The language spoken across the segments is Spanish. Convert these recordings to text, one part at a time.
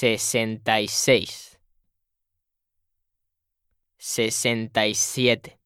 66 67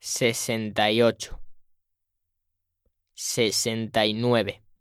68 69